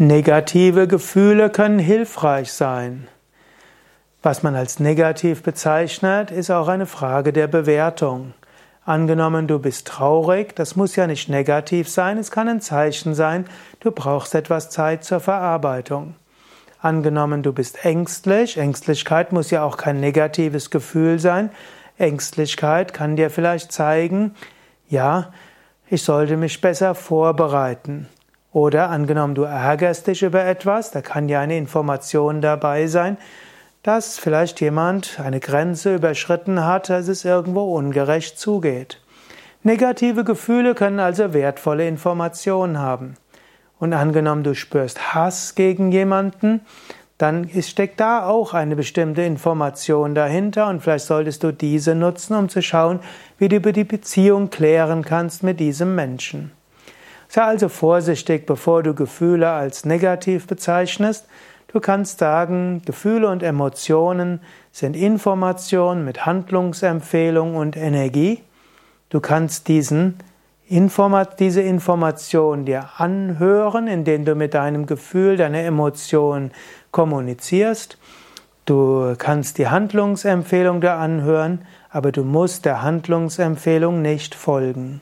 Negative Gefühle können hilfreich sein. Was man als negativ bezeichnet, ist auch eine Frage der Bewertung. Angenommen, du bist traurig, das muss ja nicht negativ sein, es kann ein Zeichen sein, du brauchst etwas Zeit zur Verarbeitung. Angenommen, du bist ängstlich, Ängstlichkeit muss ja auch kein negatives Gefühl sein. Ängstlichkeit kann dir vielleicht zeigen, ja, ich sollte mich besser vorbereiten. Oder angenommen, du ärgerst dich über etwas, da kann ja eine Information dabei sein, dass vielleicht jemand eine Grenze überschritten hat, dass es irgendwo ungerecht zugeht. Negative Gefühle können also wertvolle Informationen haben. Und angenommen, du spürst Hass gegen jemanden, dann steckt da auch eine bestimmte Information dahinter und vielleicht solltest du diese nutzen, um zu schauen, wie du über die Beziehung klären kannst mit diesem Menschen. Sei also vorsichtig, bevor du Gefühle als negativ bezeichnest. Du kannst sagen, Gefühle und Emotionen sind Informationen mit Handlungsempfehlung und Energie. Du kannst diesen Informat diese Information dir anhören, indem du mit deinem Gefühl, deiner Emotion kommunizierst. Du kannst die Handlungsempfehlung dir anhören, aber du musst der Handlungsempfehlung nicht folgen.